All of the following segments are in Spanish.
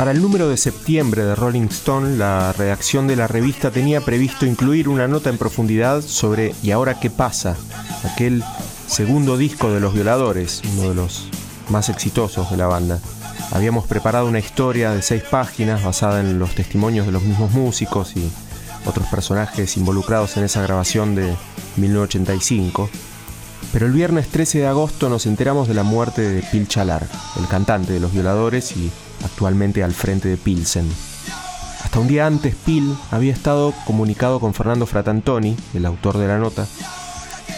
Para el número de septiembre de Rolling Stone, la redacción de la revista tenía previsto incluir una nota en profundidad sobre ¿Y ahora qué pasa? Aquel segundo disco de Los Violadores, uno de los más exitosos de la banda. Habíamos preparado una historia de seis páginas basada en los testimonios de los mismos músicos y otros personajes involucrados en esa grabación de 1985. Pero el viernes 13 de agosto nos enteramos de la muerte de Pil Chalar, el cantante de Los Violadores y actualmente al frente de Pilsen. Hasta un día antes, Pil había estado comunicado con Fernando Fratantoni, el autor de la nota,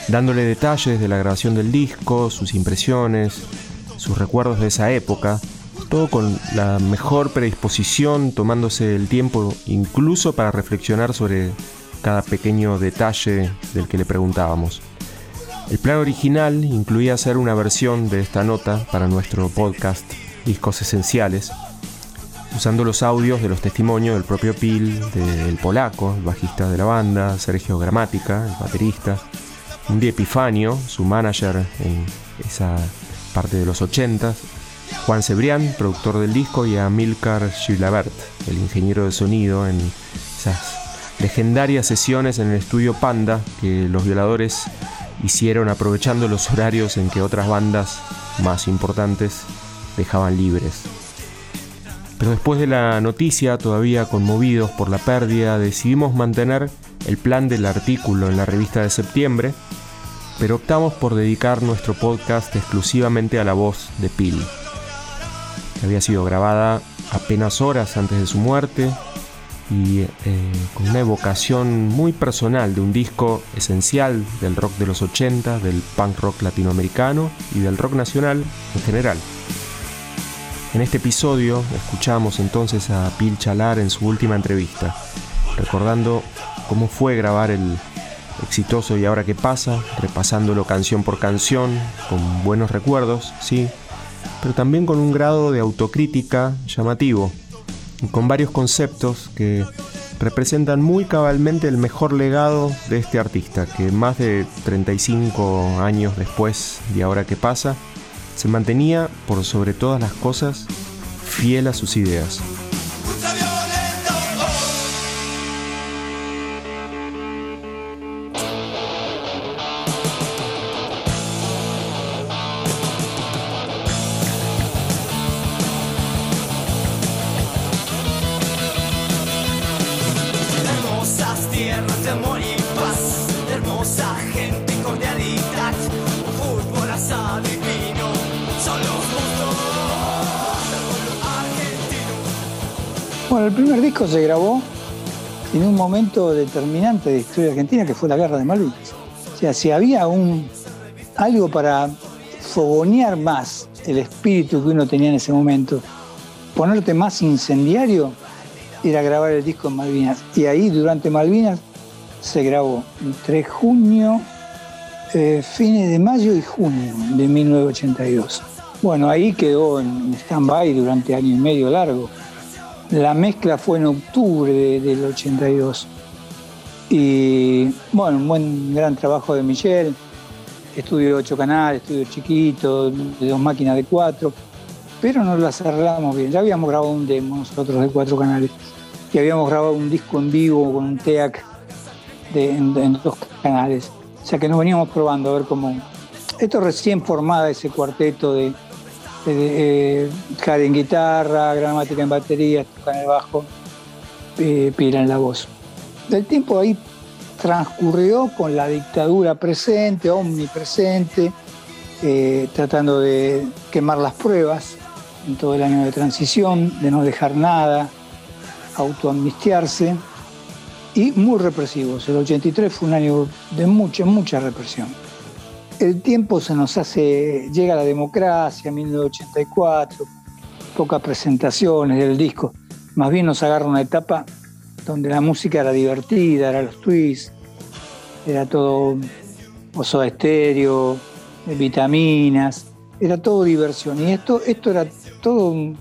dándole detalles de la grabación del disco, sus impresiones, sus recuerdos de esa época, todo con la mejor predisposición, tomándose el tiempo incluso para reflexionar sobre cada pequeño detalle del que le preguntábamos. El plan original incluía hacer una versión de esta nota para nuestro podcast discos esenciales, usando los audios de los testimonios del propio Pil, del polaco, el bajista de la banda, Sergio Gramática, el baterista, un día Epifanio, su manager en esa parte de los 80, Juan Cebrián, productor del disco, y a Milcar Gilabert, el ingeniero de sonido, en esas legendarias sesiones en el estudio Panda que los violadores hicieron aprovechando los horarios en que otras bandas más importantes dejaban libres. Pero después de la noticia, todavía conmovidos por la pérdida, decidimos mantener el plan del artículo en la revista de septiembre, pero optamos por dedicar nuestro podcast exclusivamente a la voz de Pil. Había sido grabada apenas horas antes de su muerte y eh, con una evocación muy personal de un disco esencial del rock de los 80, del punk rock latinoamericano y del rock nacional en general. En este episodio escuchamos entonces a Pil Chalar en su última entrevista, recordando cómo fue grabar el exitoso y ahora qué pasa, repasándolo canción por canción, con buenos recuerdos, sí, pero también con un grado de autocrítica llamativo, con varios conceptos que representan muy cabalmente el mejor legado de este artista, que más de 35 años después de ahora qué pasa, se mantenía, por sobre todas las cosas, fiel a sus ideas. Se grabó en un momento determinante de historia argentina, que fue la guerra de Malvinas. O sea, si había un, algo para fogonear más el espíritu que uno tenía en ese momento, ponerte más incendiario, era grabar el disco en Malvinas. Y ahí, durante Malvinas, se grabó entre junio, eh, fines de mayo y junio de 1982. Bueno, ahí quedó en stand-by durante año y medio largo. La mezcla fue en octubre del 82. Y bueno, un buen gran trabajo de Michelle. Estudio de ocho canales, estudio chiquito, de dos máquinas de cuatro. Pero nos las arreglamos bien. Ya habíamos grabado un demo nosotros de cuatro canales. Y habíamos grabado un disco en vivo con un TEAC de, en, dos canales. O sea que nos veníamos probando a ver cómo Esto recién formada ese cuarteto de, de, en guitarra, gramática en batería, toca en el bajo, eh, Pira en la voz. El tiempo ahí transcurrió con la dictadura presente, omnipresente, eh, tratando de quemar las pruebas en todo el año de transición, de no dejar nada, autoamnistiarse y muy represivos. El 83 fue un año de mucha, mucha represión. El tiempo se nos hace, llega la democracia, 1984, pocas presentaciones del disco, más bien nos agarra una etapa donde la música era divertida, era los twists, era todo oso estéreo, vitaminas, era todo diversión. Y esto, esto era todo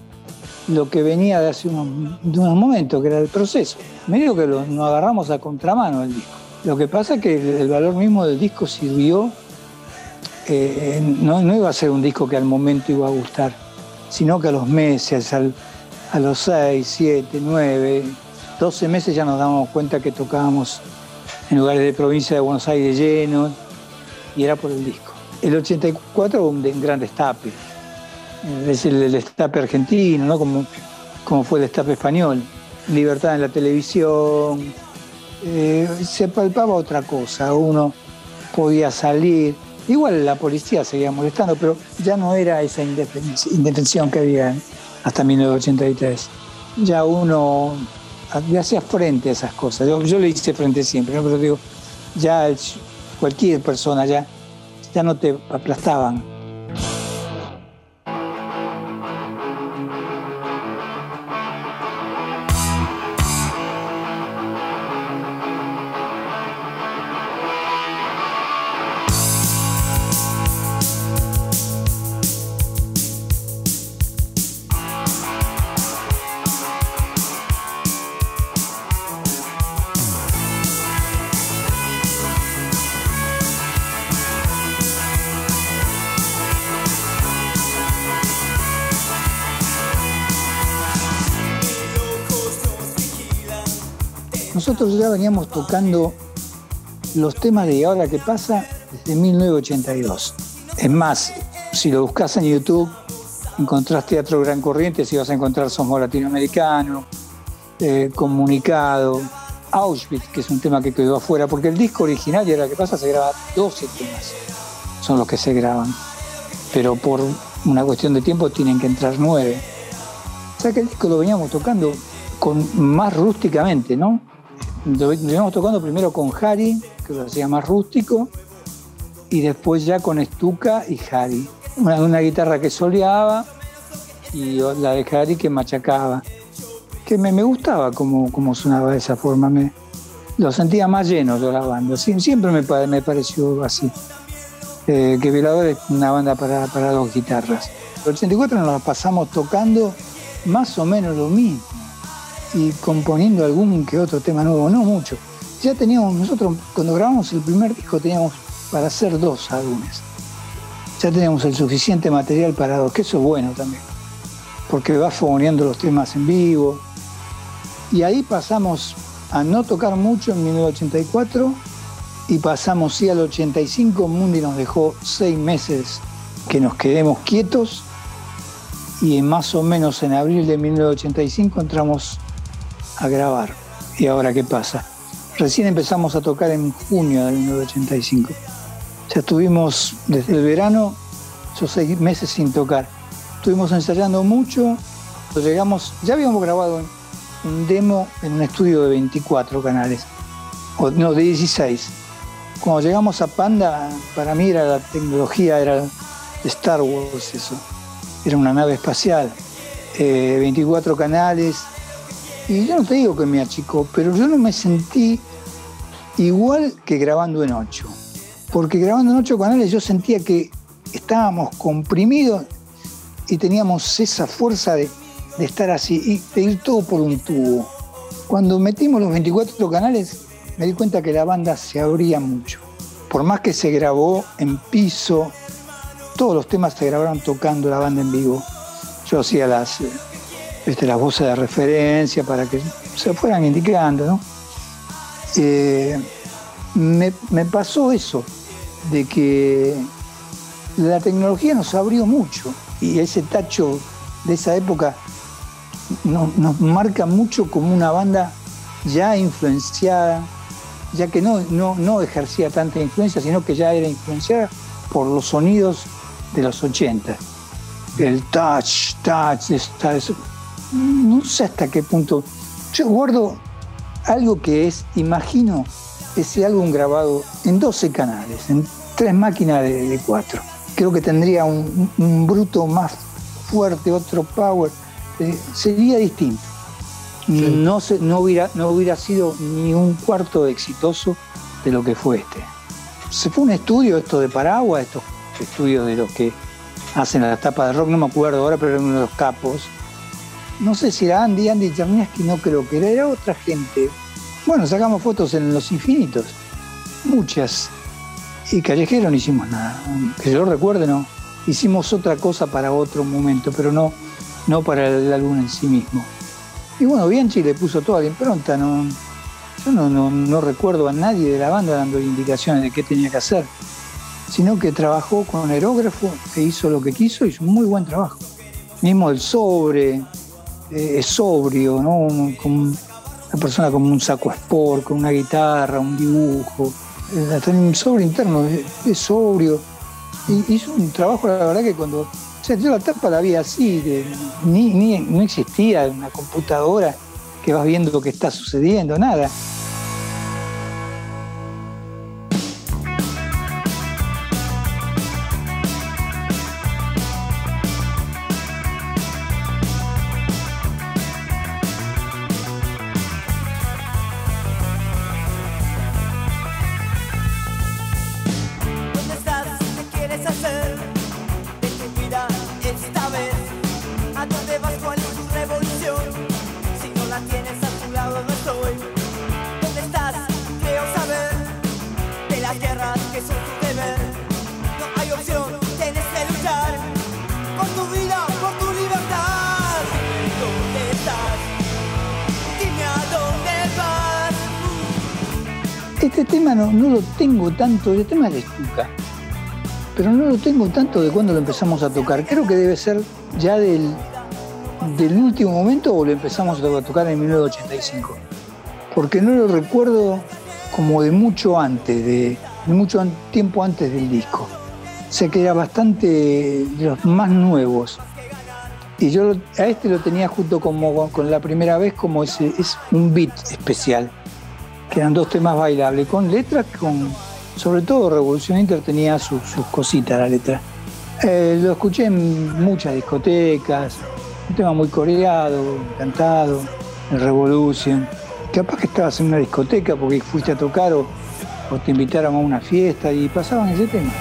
lo que venía de hace unos, de momentos, que era el proceso. Me digo que nos agarramos a contramano el disco. Lo que pasa es que el, valor mismo del disco sirvió, eh, no, iba a ser un disco que al momento iba a gustar, sino que a los meses, a los 6, 7, 9, 12 meses ya nos dábamos cuenta que tocábamos en lugares de provincia de Buenos Aires llenos y era por el disco. El 84 un gran destape es el, destape argentino, ¿no? Como, como fue el destape español. Libertad en la televisión. Eh, se palpaba otra cosa, uno podía salir. Igual la policía seguía molestando, pero ya no era esa indefensión que había hasta 1983. Ya uno hacía frente a esas cosas. Yo, le hice frente siempre, pero digo, ya cualquier persona ya, ya no te aplastaban. Veníamos tocando los temas de Ahora qué pasa desde 1982. Es más, si lo buscas en YouTube, encontrás Teatro Gran Corriente, si vas a encontrar Somos Latinoamericano, eh, Comunicado, Auschwitz, que es un tema que quedó afuera, porque el disco original y Ahora qué pasa se graba 12 temas, son los que se graban. Pero por una cuestión de tiempo tienen que entrar 9. O sea que el disco lo veníamos tocando con, más rústicamente, ¿no? Íbamos tocando primero con Harry, que lo hacía más rústico, y después ya con Estuca y Harry. Una, guitarra que soleaba y la de Harry que machacaba. Que me, gustaba como, como sonaba de esa forma. Me, lo sentía más lleno yo la banda. siempre me, me pareció así. Eh, que Velador es una banda para, para dos guitarras. El 84 nos la pasamos tocando más o menos lo mismo y componiendo algún que otro tema nuevo, no mucho. Ya teníamos, nosotros cuando grabamos el primer disco teníamos para hacer dos álbumes. Ya teníamos el suficiente material para dos, que eso es bueno también, porque va fogoneando los temas en vivo. Y ahí pasamos a no tocar mucho en 1984 y pasamos sí al 85, Mundi nos dejó seis meses que nos quedemos quietos y más o menos en abril de 1985 entramos a grabar. ¿Y ahora qué pasa? Recién empezamos a tocar en junio del 1985. Ya estuvimos desde el verano, esos seis meses sin tocar. Estuvimos ensayando mucho, llegamos, ya habíamos grabado un demo en un estudio de 24 canales, o no, de 16. Cuando llegamos a Panda, para mí era la tecnología, era Star Wars eso. Era una nave espacial, 24 eh, canales, y yo no te digo que me achicó, pero yo no me sentí igual que grabando en ocho. Porque grabando en ocho canales yo sentía que estábamos comprimidos y teníamos esa fuerza de, estar así y de ir todo por un tubo. Cuando metimos los 24 canales me di cuenta que la banda se abría mucho. Por más que se grabó en piso, todos los temas se grabaron tocando la banda en vivo. Yo hacía las este, las voces de referencia para que se fueran indicando. ¿no? Eh, me, pasó eso, de que la tecnología nos abrió mucho y ese tacho de esa época nos, marca mucho como una banda ya influenciada, ya que no, no, ejercía tanta influencia, sino que ya era influenciada por los sonidos de los 80. El touch, touch, eso. No sé hasta qué punto. Yo guardo algo que es, imagino, ese álbum grabado en 12 canales, en tres máquinas de, cuatro. Creo que tendría un, bruto más fuerte, otro power. Eh, sería distinto. No, se, no, hubiera, no hubiera sido ni un cuarto exitoso de lo que fue este. Se fue un estudio, esto de Paraguas, estos estudios de los que hacen la tapa de rock, no me acuerdo ahora, pero era uno de los capos. No sé si era Andy, Andy Cherniaski, no creo que era, era otra gente. Bueno, sacamos fotos en Los Infinitos, muchas. Y Callejero no hicimos nada. Que yo recuerde, no. Hicimos otra cosa para otro momento, pero no, no para el álbum en sí mismo. Y bueno, Bianchi le puso toda la impronta. No, yo no, no, recuerdo a nadie de la banda dando indicaciones de qué tenía que hacer, sino que trabajó con un aerógrafo que hizo lo que quiso, hizo un muy buen trabajo. Mismo el sobre, eh, es sobrio, ¿no? Con una persona como un saco sport, con una guitarra, un dibujo, hasta un sobre interno, es, sobrio. Y hizo un trabajo, la verdad que cuando. O sea, yo la tapa la vi así, ni, ni, no existía una computadora que vas viendo lo que está sucediendo, nada. Lo tengo tanto, el tema de Estuca, pero no lo tengo tanto de cuando lo empezamos a tocar. Creo que debe ser ya del, del último momento o lo empezamos a tocar en 1985. Porque no lo recuerdo como de mucho antes, de, mucho tiempo antes del disco. Sé que era bastante de los más nuevos. Y yo a este lo tenía junto como, con la primera vez como es un beat especial eran dos temas bailables, con letras, con sobre todo Revolución Inter tenía sus, cositas la letra. Eh, lo escuché en muchas discotecas, un tema muy coreado, cantado, el Revolution. Capaz que estabas en una discoteca porque fuiste a tocar o, o te invitaron a una fiesta y pasaban ese tema.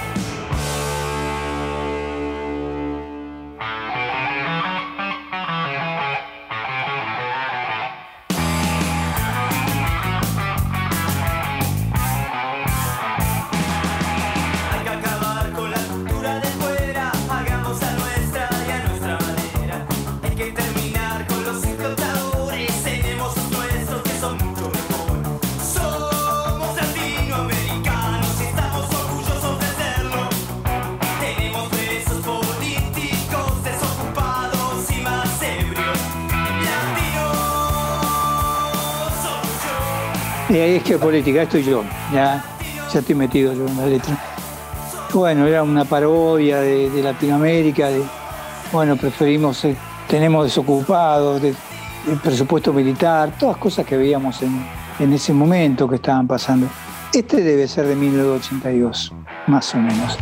Y ahí es que política, estoy yo, ya, ya estoy metido yo en la letra. Bueno, era una parodia de, Latinoamérica, de, bueno, preferimos, eh, tenemos desocupados, de, presupuesto militar, todas cosas que veíamos en, en ese momento que estaban pasando. Este debe ser de 1982, más o menos.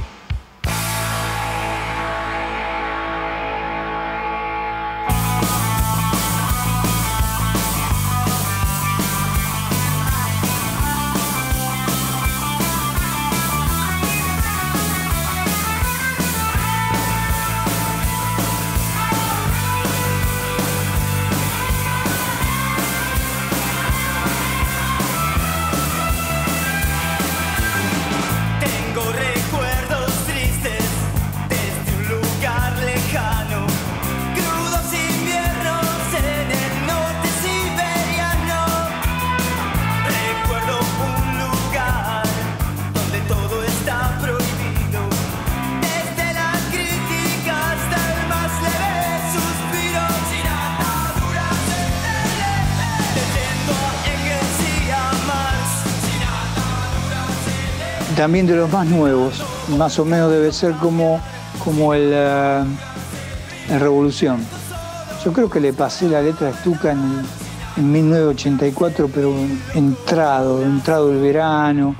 También de los más nuevos, más o menos debe ser como, como el, eh, Revolución. Yo creo que le pasé la letra a Stuka en, en 1984, pero entrado, entrado el verano,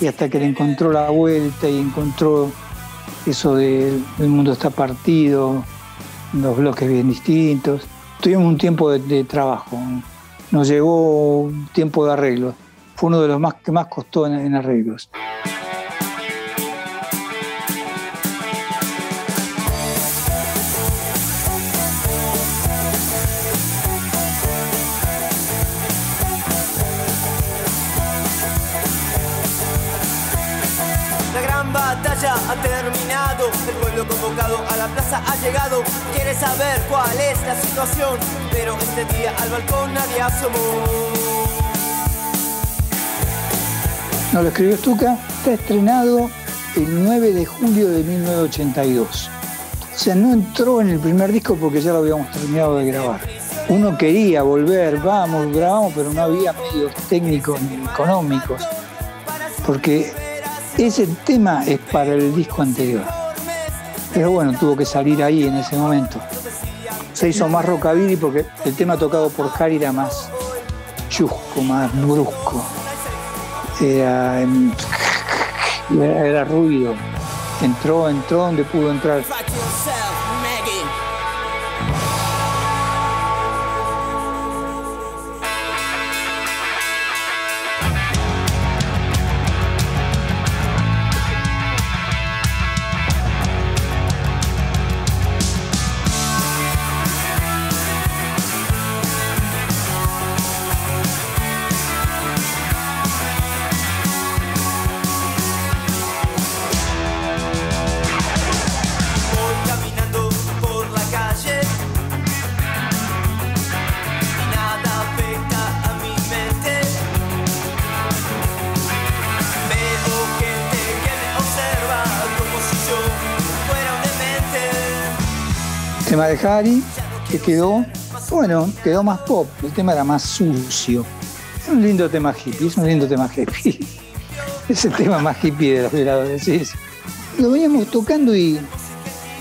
y hasta que le encontró la vuelta y encontró eso de el mundo está partido, los bloques bien distintos. Tuvimos un tiempo de, trabajo, nos llevó un tiempo de arreglo. Fue uno de los más que más costó en arreglos. Ha terminado, el pueblo convocado a la plaza ha llegado, quiere saber cuál es la situación, pero este día al balcón nadie asomó. No lo escribió Stuka, está estrenado el 9 de julio de 1982. O sea, no entró en el primer disco porque ya lo habíamos terminado de grabar. Uno quería volver, vamos, grabamos, pero no había medios técnicos ni económicos. Porque ese tema es para el disco anterior. Pero bueno, tuvo que salir ahí en ese momento. Se hizo más rockabilly porque el tema tocado por Harry era más chusco, más brusco. Era, em, era ruido. Entró, entró donde pudo entrar. Tema de Harry, que quedó, bueno, quedó más pop, el tema era más sucio. Es un lindo tema hippie, es un lindo tema hippie. Es el tema más hippie de los violadores, sí. Lo veníamos tocando y,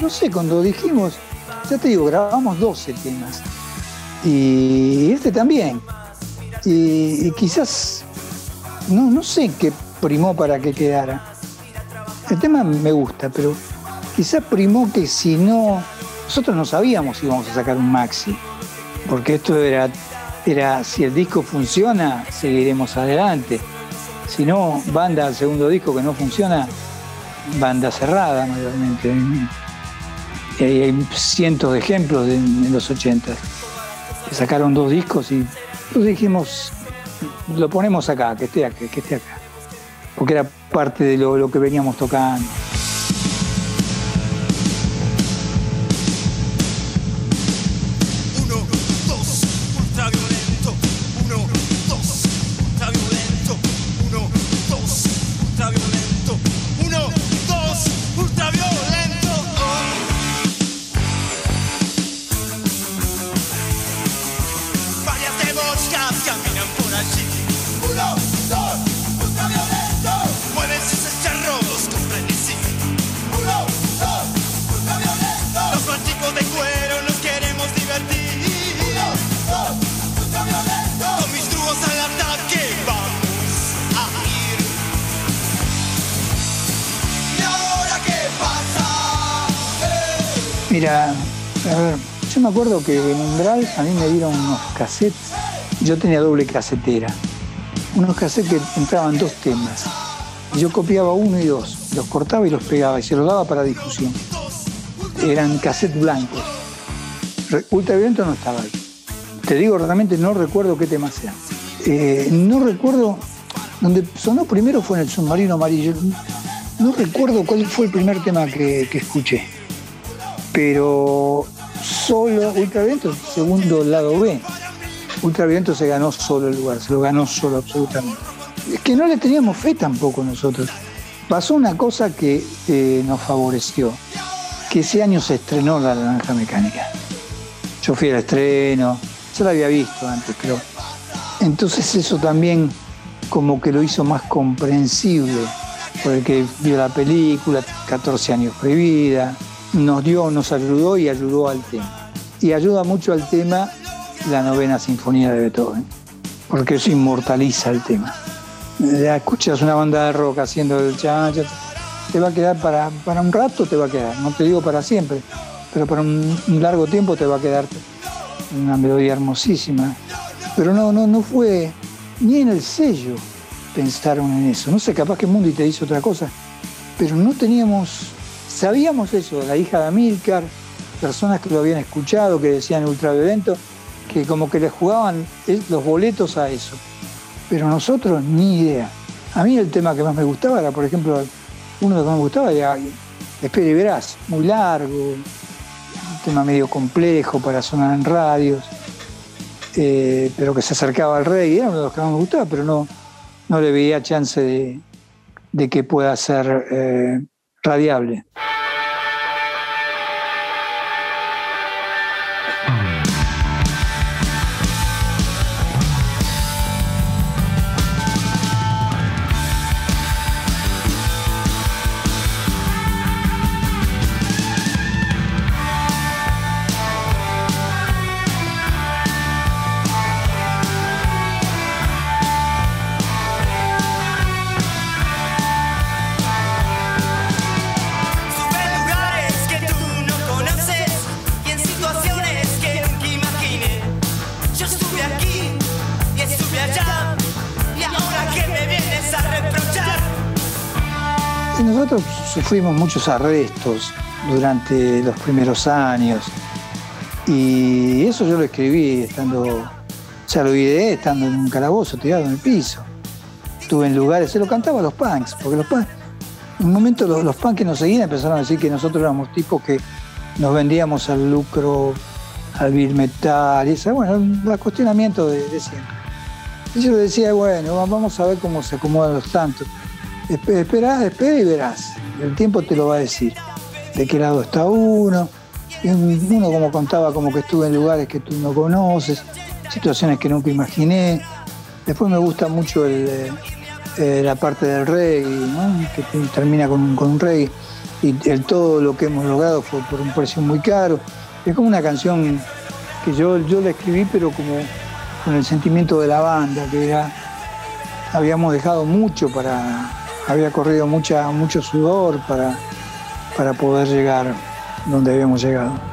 no sé, cuando dijimos, ya te digo, grabamos 12 temas. Y este también. Y, quizás, no, no sé qué primó para que quedara. El tema me gusta, pero quizás primó que si no nosotros no sabíamos si íbamos a sacar un maxi, porque esto era, era si el disco funciona, seguiremos adelante. Si no, banda al segundo disco que no funciona, banda cerrada mayormente. Hay, cientos de ejemplos en los 80 que sacaron dos discos y dijimos, lo ponemos acá, que esté acá, que esté acá. Porque era parte de lo que veníamos tocando. Mira, a ver, yo me acuerdo que en Umbral a mí me dieron unos cassettes, yo tenía doble casetera, unos cassettes que entraban dos temas. Yo copiaba uno y dos, los cortaba y los pegaba y se los daba para difusión. Eran cassettes blancos. Ultraviolento no estaba ahí. Te digo, realmente no recuerdo qué temas eran. Eh, no recuerdo, donde sonó primero fue en el submarino amarillo. No recuerdo cuál fue el primer tema que escuché pero solo Ultraviento, segundo lado B. Ultraviento se ganó solo el lugar, se lo ganó solo absolutamente. Es que no le teníamos fe tampoco nosotros. Pasó una cosa que nos favoreció, que ese año se estrenó la Naranja Mecánica. Yo fui al estreno, yo la había visto antes, pero entonces eso también como que lo hizo más comprensible por el que vio la película, 14 años prohibida, nos dio, nos ayudó y ayudó al tema. Y ayuda mucho al tema la novena sinfonía de Beethoven, porque eso inmortaliza el tema. Ya escuchas una banda de rock haciendo el chan, te va a quedar para, para un rato, te va a quedar, no te digo para siempre, pero para un, largo tiempo te va a quedar una melodía hermosísima. Pero no, no, no fue ni en el sello pensaron en eso. No sé, capaz que Mundi te hizo otra cosa, pero no teníamos, sabíamos eso, la hija de Amilcar, personas que lo habían escuchado, que decían ultraviolento, que como que le jugaban los boletos a eso. Pero nosotros ni idea. A mí el tema que más me gustaba era, por ejemplo, uno de los que más me gustaba era Espera y verás, muy largo, un tema medio complejo para sonar en radios, eh, pero que se acercaba al rey, era uno de los que más me gustaba, pero no, no le veía chance de, de que pueda ser eh, radiable. Sufrimos muchos arrestos durante los primeros años y eso yo lo escribí estando, o sea, lo ideé estando en un calabozo tirado en el piso. Estuve en lugares, se lo cantaba a los punks, porque los punks, en un momento los, punks que nos seguían empezaron a decir que nosotros éramos tipos que nos vendíamos al lucro, al bill metal, y esa, bueno, el cuestionamiento de, de siempre. Y yo decía, bueno, vamos a ver cómo se acomodan los tantos. Espera, espera y verás el tiempo te lo va a decir. De qué lado está uno. Uno como contaba como que estuve en lugares que tú no conoces, situaciones que nunca imaginé. Después me gusta mucho eh, la parte del reggae, que termina con, un reggae. Y el, todo lo que hemos logrado fue por un precio muy caro. Es como una canción que yo, yo la escribí, pero como con el sentimiento de la banda, que era, habíamos dejado mucho para, había corrido mucha, mucho sudor para, para poder llegar donde habíamos llegado.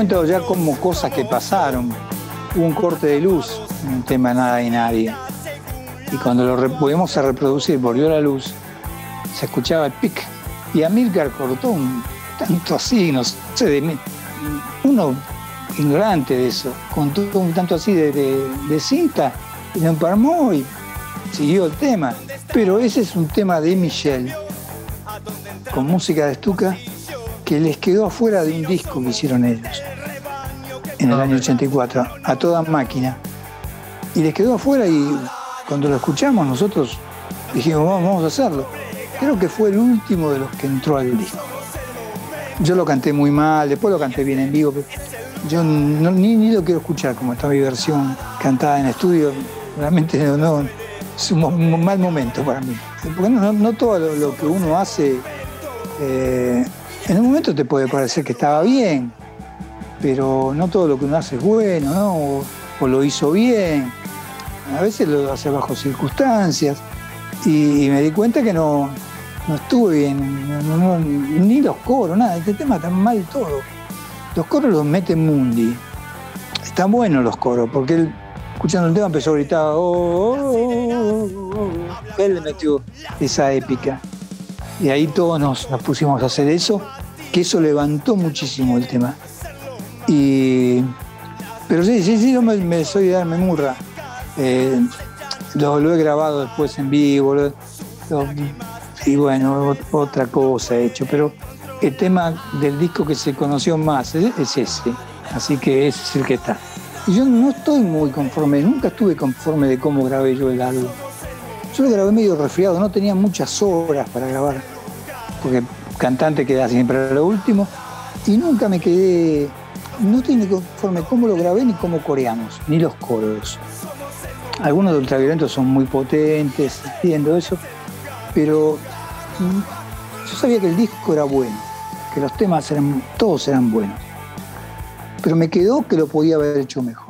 Cuento ya como cosas que pasaron. Hubo un corte de luz un tema Nada y Nadie. Y cuando lo pudimos reproducir, volvió la luz, se escuchaba el pic. Y Amilcar cortó un tanto así, no sé, de uno ignorante de eso, contó un tanto así de, de cinta, y lo empalmó y siguió el tema. Pero ese es un tema de Michelle, con música de estuca, que les quedó afuera de un disco que hicieron ellos en el año 84, a toda máquina. Y les quedó afuera y cuando lo escuchamos nosotros dijimos, vamos, a hacerlo. Creo que fue el último de los que entró al disco. Yo lo canté muy mal, después lo canté bien en vivo, pero yo ni, ni, lo quiero escuchar como está mi versión cantada en estudio. Realmente no, es un, mal momento para mí. Porque no, todo lo, que uno hace eh, en un momento te puede parecer que estaba bien, pero no todo lo que uno hace es bueno, ¿no? O, lo hizo bien. A veces lo hace bajo circunstancias. Y, me di cuenta que no, no estuve bien, ni los coros, nada, este tema está mal todo. Los coros los mete Mundi. Están buenos los coros, porque él, escuchando el tema, empezó a gritar, oh, oh, oh, él le metió esa épica. Y ahí todos nos, pusimos a hacer eso, que eso levantó muchísimo el tema. Y, pero sí, sí, sí, yo me, soy de darme murra. Eh, lo, he grabado después en vivo, y bueno, otra cosa he hecho, pero el tema del disco que se conoció más es, ese, así que es el que está. Y yo no estoy muy conforme, nunca estuve conforme de cómo grabé yo el álbum. Yo lo grabé medio resfriado, no tenía muchas horas para grabar, porque cantante queda siempre lo último, y nunca me quedé, no ni conforme cómo lo grabé ni cómo coreamos, ni los coros. Algunos de ultraviolentos son muy potentes, entiendo eso, pero yo sabía que el disco era bueno, que los temas eran, todos eran buenos. Pero me quedó que lo podía haber hecho mejor.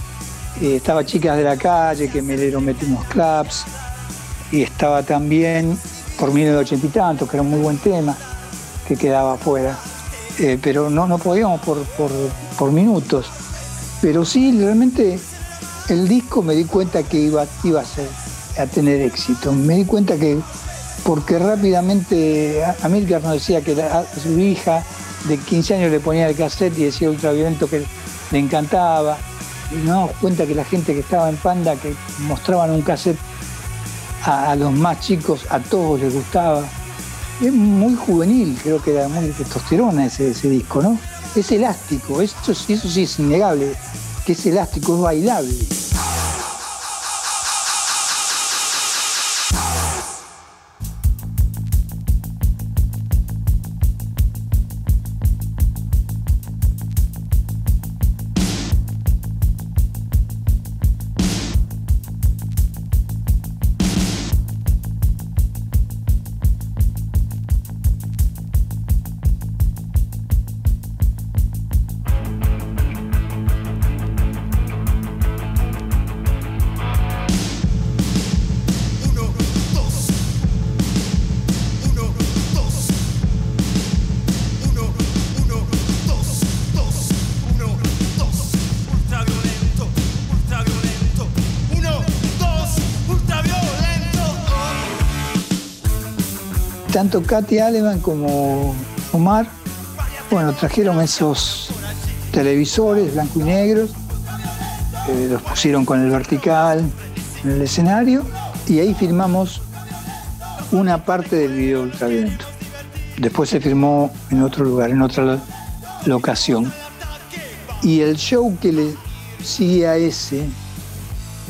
Eh, estaba Chicas de la Calle, que me dieron metimos claps, y estaba también por 1980 y tantos, que era un muy buen tema, que quedaba afuera. Eh, pero no, no podíamos por, por, minutos. Pero sí, realmente el disco me di cuenta que iba, iba a ser a tener éxito. Me di cuenta que, porque rápidamente Amílcar nos decía que a su hija de 15 años le ponía el cassette y decía ultraviolento que le encantaba. Y nos damos cuenta que la gente que estaba en Panda, que mostraban un cassette a, los más chicos, a todos les gustaba. Es muy juvenil, creo que era muy testosterona ese, ese disco, ¿no? Es elástico, eso, eso sí es innegable, que es elástico, es bailable. Tanto Katy Aleman como Omar, bueno, trajeron esos televisores blanco y negros, eh, los pusieron con el vertical en el escenario y ahí filmamos una parte del video ultraviolento. Después se filmó en otro lugar, en otra locación. Y el show que le sigue a ese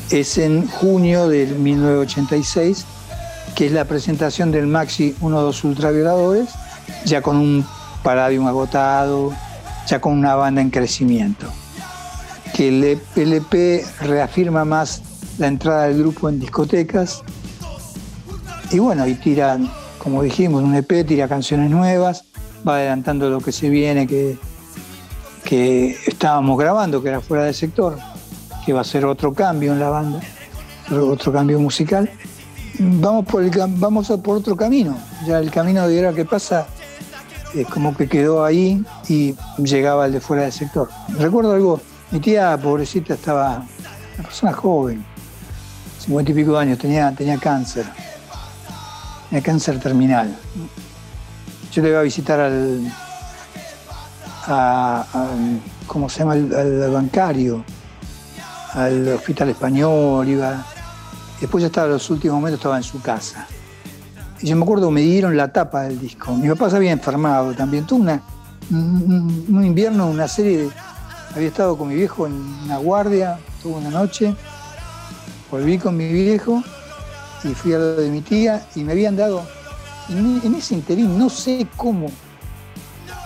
es en junio del 1986 que es la presentación del Maxi 1-2 Ultravioladores, ya con un Palladium agotado, ya con una banda en crecimiento. Que el LP reafirma más la entrada del grupo en discotecas. Y bueno, y tira, como dijimos, un EP, tira canciones nuevas, va adelantando lo que se viene, que, que estábamos grabando, que era fuera del sector, que va a ser otro cambio en la banda, otro cambio musical vamos por, el, vamos por otro camino. Ya el camino de era que pasa es como que quedó ahí y llegaba al de fuera del sector. Recuerdo algo, mi tía pobrecita estaba, una persona joven, cincuenta y pico de años, tenía, tenía cáncer, tenía cáncer terminal. Yo le iba a visitar al, ¿cómo se llama? al bancario, al hospital español, iba Después ya estaba, los últimos momentos estaba en su casa. Y yo me acuerdo me dieron la tapa del disco. Mi papá se había enfermado también. Tuvo una, un, invierno, una serie, había estado con mi viejo en una guardia, tuve una noche, volví con mi viejo y fui a lo de mi tía y me habían dado, en, ese interín, no sé cómo,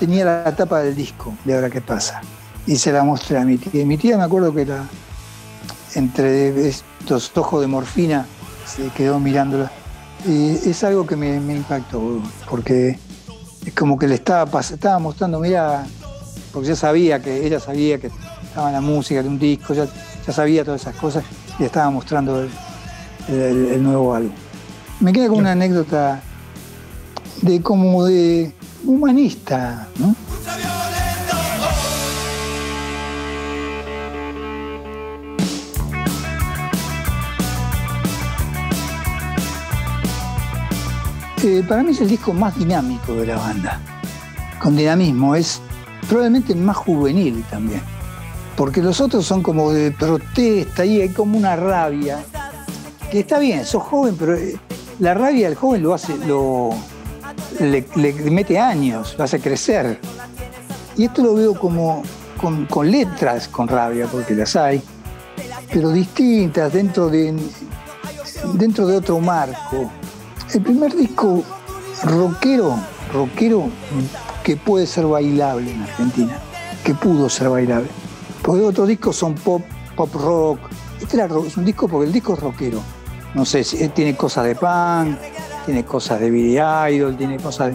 tenía la tapa del disco de Ahora qué pasa. Y se la mostré a mi tía. Mi tía me acuerdo que la, entre estos ojos de morfina se quedó mirándola. Y es algo que me, impactó, porque es como que le estaba, estaba mostrando, mira, porque ya sabía que, ella sabía que estaba en la música de un disco, ya, ya sabía todas esas cosas, y estaba mostrando el, nuevo álbum. Me queda como una anécdota de como de humanista, ¿no? Para mí es el disco más dinámico de la banda, con dinamismo, es probablemente más juvenil también, porque los otros son como de protesta y hay como una rabia que está bien, sos joven, pero eh, la rabia del joven lo hace, lo, le, mete años, lo hace crecer. Y esto lo veo como con, letras con rabia, porque las hay, pero distintas, dentro de, dentro de otro marco. El primer disco rockero, rockero que puede ser bailable en Argentina, que pudo ser bailable. Porque otros discos son pop, pop rock. Este era, es un disco porque el disco es rockero no sé, si tiene cosas de punk, tiene cosas de Billy Idol, tiene cosas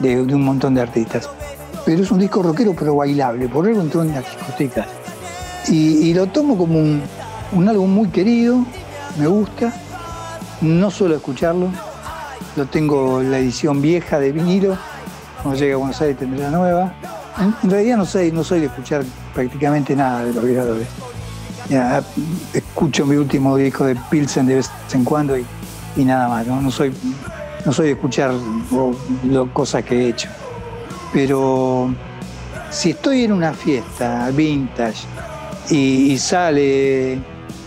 de, un montón de artistas. Pero es un disco rockero pero bailable, por algo entró en las discotecas. Y, lo tomo como un, álbum muy querido, me gusta, no suelo escucharlo, lo tengo la edición vieja de vinilo, cuando llegue a Buenos Aires tendré la nueva. En, realidad no soy, no soy de escuchar prácticamente nada de los violadores escucho mi último disco de Pilsen de vez en cuando y, nada más. ¿no? soy, no soy de escuchar cosas que he hecho. Pero si estoy en una fiesta vintage y, sale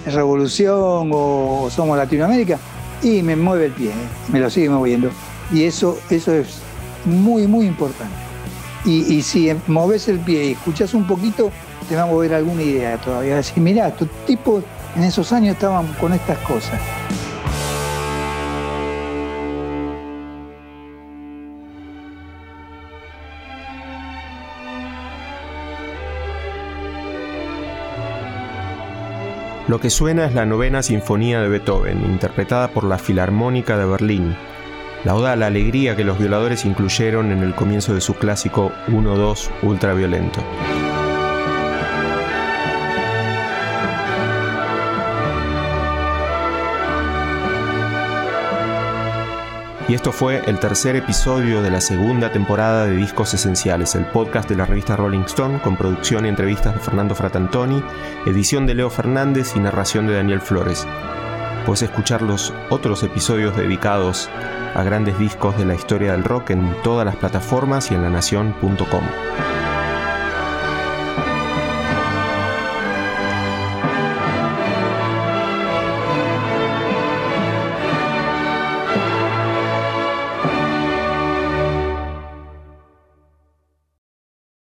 Revolución o Somos Latinoamérica, y me mueve el pie, ¿eh? me lo sigue moviendo. Y eso, eso es muy, muy importante. Y, y si moves el pie y escuchas un poquito, te va a mover alguna idea todavía. Decir, mirá, tu tipo en esos años estaban con estas cosas. Lo que suena es la novena sinfonía de Beethoven, interpretada por la Filarmónica de Berlín. La oda a la alegría que los violadores incluyeron en el comienzo de su clásico 1-2 ultraviolento. Y esto fue el tercer episodio de la segunda temporada de Discos Esenciales, el podcast de la revista Rolling Stone, con producción y entrevistas de Fernando Fratantoni, edición de Leo Fernández y narración de Daniel Flores. Puedes escuchar los otros episodios dedicados a grandes discos de la historia del rock en todas las plataformas y en lanación.com.